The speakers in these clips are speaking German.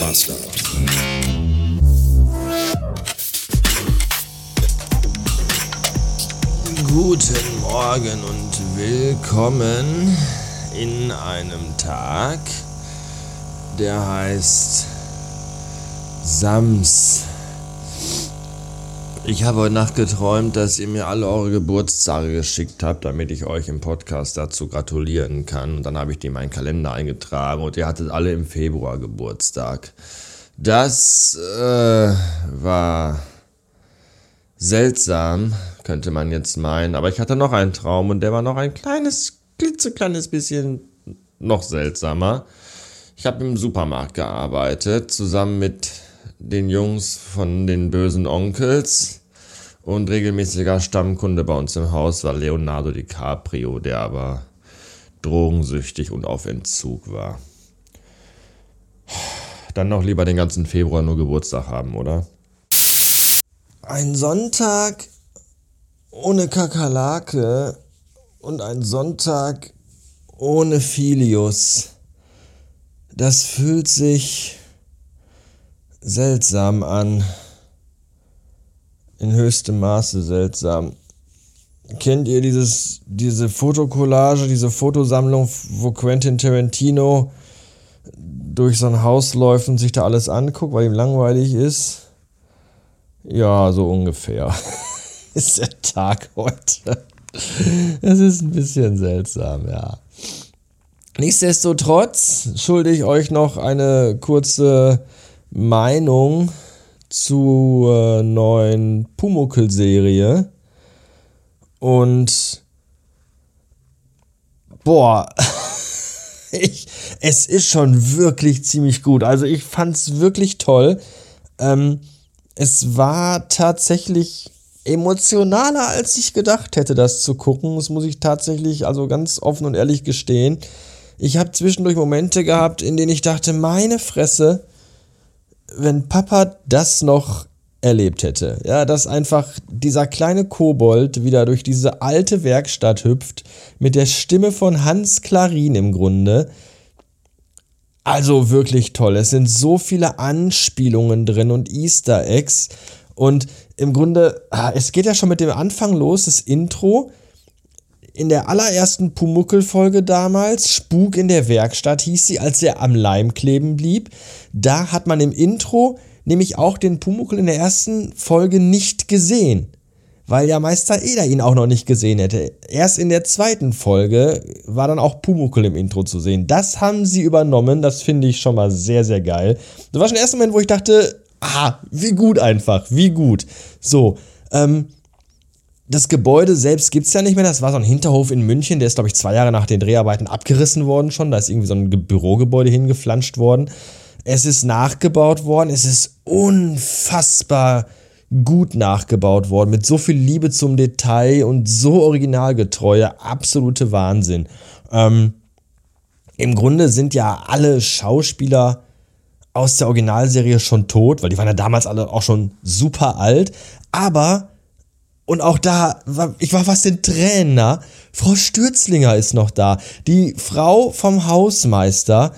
Master. Guten Morgen und willkommen in einem Tag, der heißt Sams. Ich habe heute Nacht geträumt, dass ihr mir alle eure Geburtstage geschickt habt, damit ich euch im Podcast dazu gratulieren kann. Und dann habe ich die in meinen Kalender eingetragen und ihr hattet alle im Februar Geburtstag. Das äh, war seltsam, könnte man jetzt meinen. Aber ich hatte noch einen Traum und der war noch ein kleines, klitzekleines bisschen noch seltsamer. Ich habe im Supermarkt gearbeitet, zusammen mit den Jungs von den bösen Onkels und regelmäßiger Stammkunde bei uns im Haus war Leonardo DiCaprio, der aber drogensüchtig und auf Entzug war. Dann noch lieber den ganzen Februar nur Geburtstag haben, oder? Ein Sonntag ohne Kakerlake und ein Sonntag ohne Filius. Das fühlt sich seltsam an. In höchstem Maße seltsam. Kennt ihr dieses, diese Fotokollage, diese Fotosammlung, wo Quentin Tarantino durch so ein Haus läuft und sich da alles anguckt, weil ihm langweilig ist? Ja, so ungefähr. ist der Tag heute. Es ist ein bisschen seltsam, ja. Nichtsdestotrotz schulde ich euch noch eine kurze Meinung zur neuen Pumuckl-Serie. Und boah, ich, es ist schon wirklich ziemlich gut. Also ich fand es wirklich toll. Ähm, es war tatsächlich emotionaler, als ich gedacht hätte, das zu gucken. Das muss ich tatsächlich also ganz offen und ehrlich gestehen. Ich habe zwischendurch Momente gehabt, in denen ich dachte, meine Fresse, wenn Papa das noch erlebt hätte. Ja, dass einfach dieser kleine Kobold wieder durch diese alte Werkstatt hüpft, mit der Stimme von Hans Klarin im Grunde. Also wirklich toll. Es sind so viele Anspielungen drin und Easter Eggs. Und im Grunde, ah, es geht ja schon mit dem Anfang los, das Intro in der allerersten Pumuckel-Folge damals, Spuk in der Werkstatt hieß sie, als er am Leim kleben blieb, da hat man im Intro nämlich auch den Pumuckel in der ersten Folge nicht gesehen, weil ja Meister Eder ihn auch noch nicht gesehen hätte. Erst in der zweiten Folge war dann auch Pumuckel im Intro zu sehen. Das haben sie übernommen, das finde ich schon mal sehr, sehr geil. Das war schon der erste Moment, wo ich dachte, ah, wie gut einfach, wie gut. So, ähm, das Gebäude selbst gibt es ja nicht mehr. Das war so ein Hinterhof in München. Der ist, glaube ich, zwei Jahre nach den Dreharbeiten abgerissen worden schon. Da ist irgendwie so ein Bürogebäude hingeflanscht worden. Es ist nachgebaut worden. Es ist unfassbar gut nachgebaut worden. Mit so viel Liebe zum Detail und so originalgetreue. Absolute Wahnsinn. Ähm, Im Grunde sind ja alle Schauspieler aus der Originalserie schon tot, weil die waren ja damals alle auch schon super alt. Aber und auch da, ich war fast in Tränen. Frau Stürzlinger ist noch da. Die Frau vom Hausmeister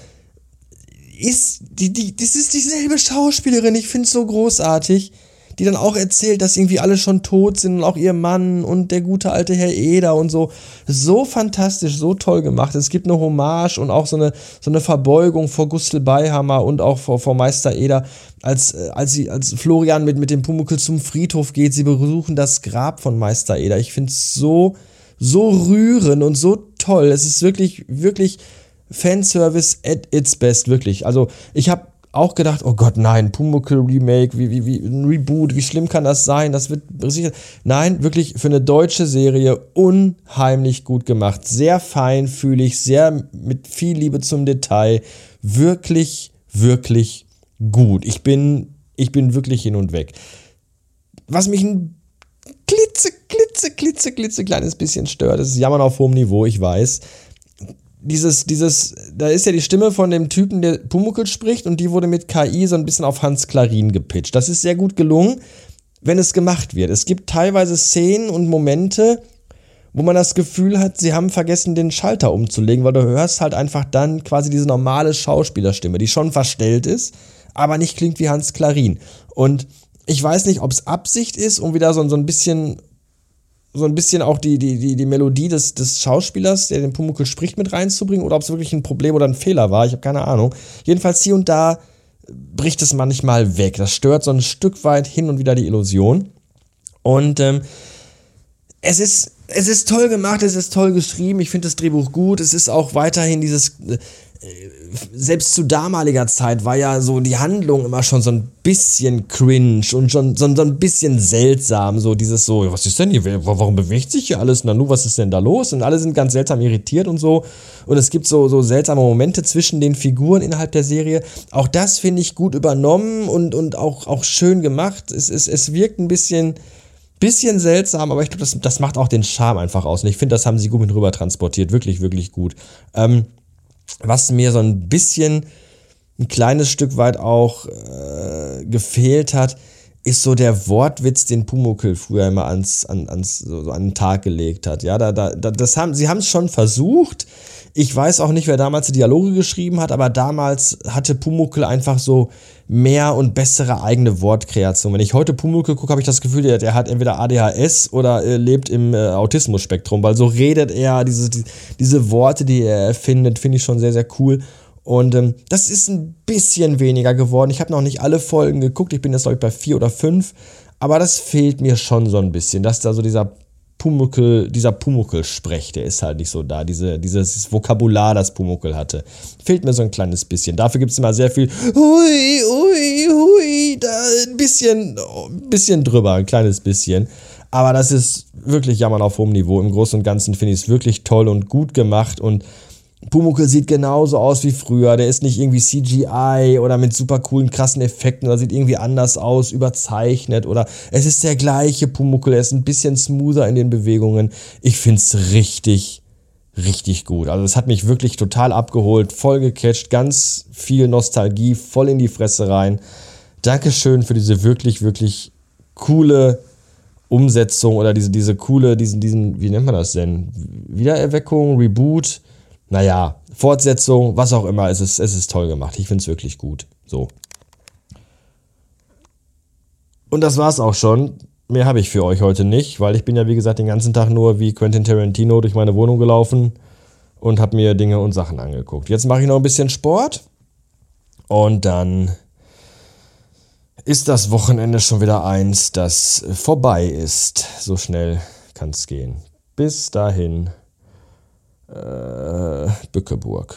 ist, die, die, das ist dieselbe Schauspielerin. Ich finde es so großartig die dann auch erzählt, dass irgendwie alle schon tot sind und auch ihr Mann und der gute alte Herr Eder und so. So fantastisch, so toll gemacht. Es gibt eine Hommage und auch so eine, so eine Verbeugung vor Gustl Beihammer und auch vor, vor Meister Eder, als, äh, als, sie, als Florian mit, mit dem Pumuckel zum Friedhof geht. Sie besuchen das Grab von Meister Eder. Ich finde es so, so rührend und so toll. Es ist wirklich, wirklich Fanservice at its best, wirklich. Also ich habe auch gedacht, oh Gott, nein, Pumuckl Remake, wie, wie, wie, ein Reboot, wie schlimm kann das sein? Das wird sicher. Nein, wirklich für eine deutsche Serie unheimlich gut gemacht. Sehr feinfühlig, sehr mit viel Liebe zum Detail. Wirklich, wirklich gut. Ich bin, ich bin wirklich hin und weg. Was mich ein klitze, klitze, klitze, klitze kleines bisschen stört, das ist Jammern auf hohem Niveau, ich weiß dieses, dieses, da ist ja die Stimme von dem Typen, der Pumuckl spricht, und die wurde mit KI so ein bisschen auf Hans Klarin gepitcht. Das ist sehr gut gelungen, wenn es gemacht wird. Es gibt teilweise Szenen und Momente, wo man das Gefühl hat, sie haben vergessen, den Schalter umzulegen, weil du hörst halt einfach dann quasi diese normale Schauspielerstimme, die schon verstellt ist, aber nicht klingt wie Hans Klarin. Und ich weiß nicht, ob es Absicht ist, um wieder so, so ein bisschen so ein bisschen auch die, die, die, die Melodie des, des Schauspielers, der den Pumuckl spricht, mit reinzubringen oder ob es wirklich ein Problem oder ein Fehler war. Ich habe keine Ahnung. Jedenfalls hier und da bricht es manchmal weg. Das stört so ein Stück weit hin und wieder die Illusion. Und ähm, es ist es ist toll gemacht, es ist toll geschrieben, ich finde das Drehbuch gut, es ist auch weiterhin dieses, selbst zu damaliger Zeit war ja so die Handlung immer schon so ein bisschen cringe und schon so, so ein bisschen seltsam, so dieses so, was ist denn hier, warum bewegt sich hier alles, Nanu, was ist denn da los? Und alle sind ganz seltsam irritiert und so und es gibt so, so seltsame Momente zwischen den Figuren innerhalb der Serie, auch das finde ich gut übernommen und, und auch, auch schön gemacht, es, es, es wirkt ein bisschen Bisschen seltsam, aber ich glaube, das, das macht auch den Charme einfach aus. Und ich finde, das haben sie gut mit rüber transportiert. Wirklich, wirklich gut. Ähm, was mir so ein bisschen, ein kleines Stück weit auch äh, gefehlt hat, ist so der Wortwitz, den Pumuckl früher immer ans, an, ans, so, so an den Tag gelegt hat. Ja, da, da, das haben, sie haben es schon versucht. Ich weiß auch nicht, wer damals die Dialoge geschrieben hat, aber damals hatte Pumuckl einfach so mehr und bessere eigene Wortkreation. Wenn ich heute Pumuckl gucke, habe ich das Gefühl, der, hat entweder ADHS oder äh, lebt im äh, Autismus-Spektrum, weil so redet er, diese, die, diese Worte, die er erfindet, finde ich schon sehr, sehr cool. Und ähm, das ist ein bisschen weniger geworden. Ich habe noch nicht alle Folgen geguckt, ich bin jetzt, glaube ich, bei vier oder fünf. Aber das fehlt mir schon so ein bisschen, dass da so dieser Pumuckel, dieser Pumuckel-Sprech, der ist halt nicht so da. Diese, dieses Vokabular, das Pumuckel hatte. Fehlt mir so ein kleines bisschen. Dafür gibt es immer sehr viel Hui, hui, hui, da ein bisschen, ein bisschen drüber, ein kleines bisschen. Aber das ist wirklich Jammern auf hohem Niveau. Im Großen und Ganzen finde ich es wirklich toll und gut gemacht und Pumuckl sieht genauso aus wie früher. Der ist nicht irgendwie CGI oder mit super coolen, krassen Effekten oder sieht irgendwie anders aus, überzeichnet oder es ist der gleiche Pumuckl. Er ist ein bisschen smoother in den Bewegungen. Ich finde es richtig, richtig gut. Also es hat mich wirklich total abgeholt, voll gecatcht, ganz viel Nostalgie, voll in die Fresse rein. Dankeschön für diese wirklich, wirklich coole Umsetzung oder diese, diese coole, diesen, diesen, wie nennt man das denn? Wiedererweckung, Reboot naja, Fortsetzung, was auch immer, es ist, es ist toll gemacht. Ich finde es wirklich gut. So. Und das war's auch schon. Mehr habe ich für euch heute nicht, weil ich bin ja wie gesagt den ganzen Tag nur wie Quentin Tarantino durch meine Wohnung gelaufen und habe mir Dinge und Sachen angeguckt. Jetzt mache ich noch ein bisschen Sport und dann ist das Wochenende schon wieder eins, das vorbei ist. So schnell kann es gehen. Bis dahin äh, Bückeburg.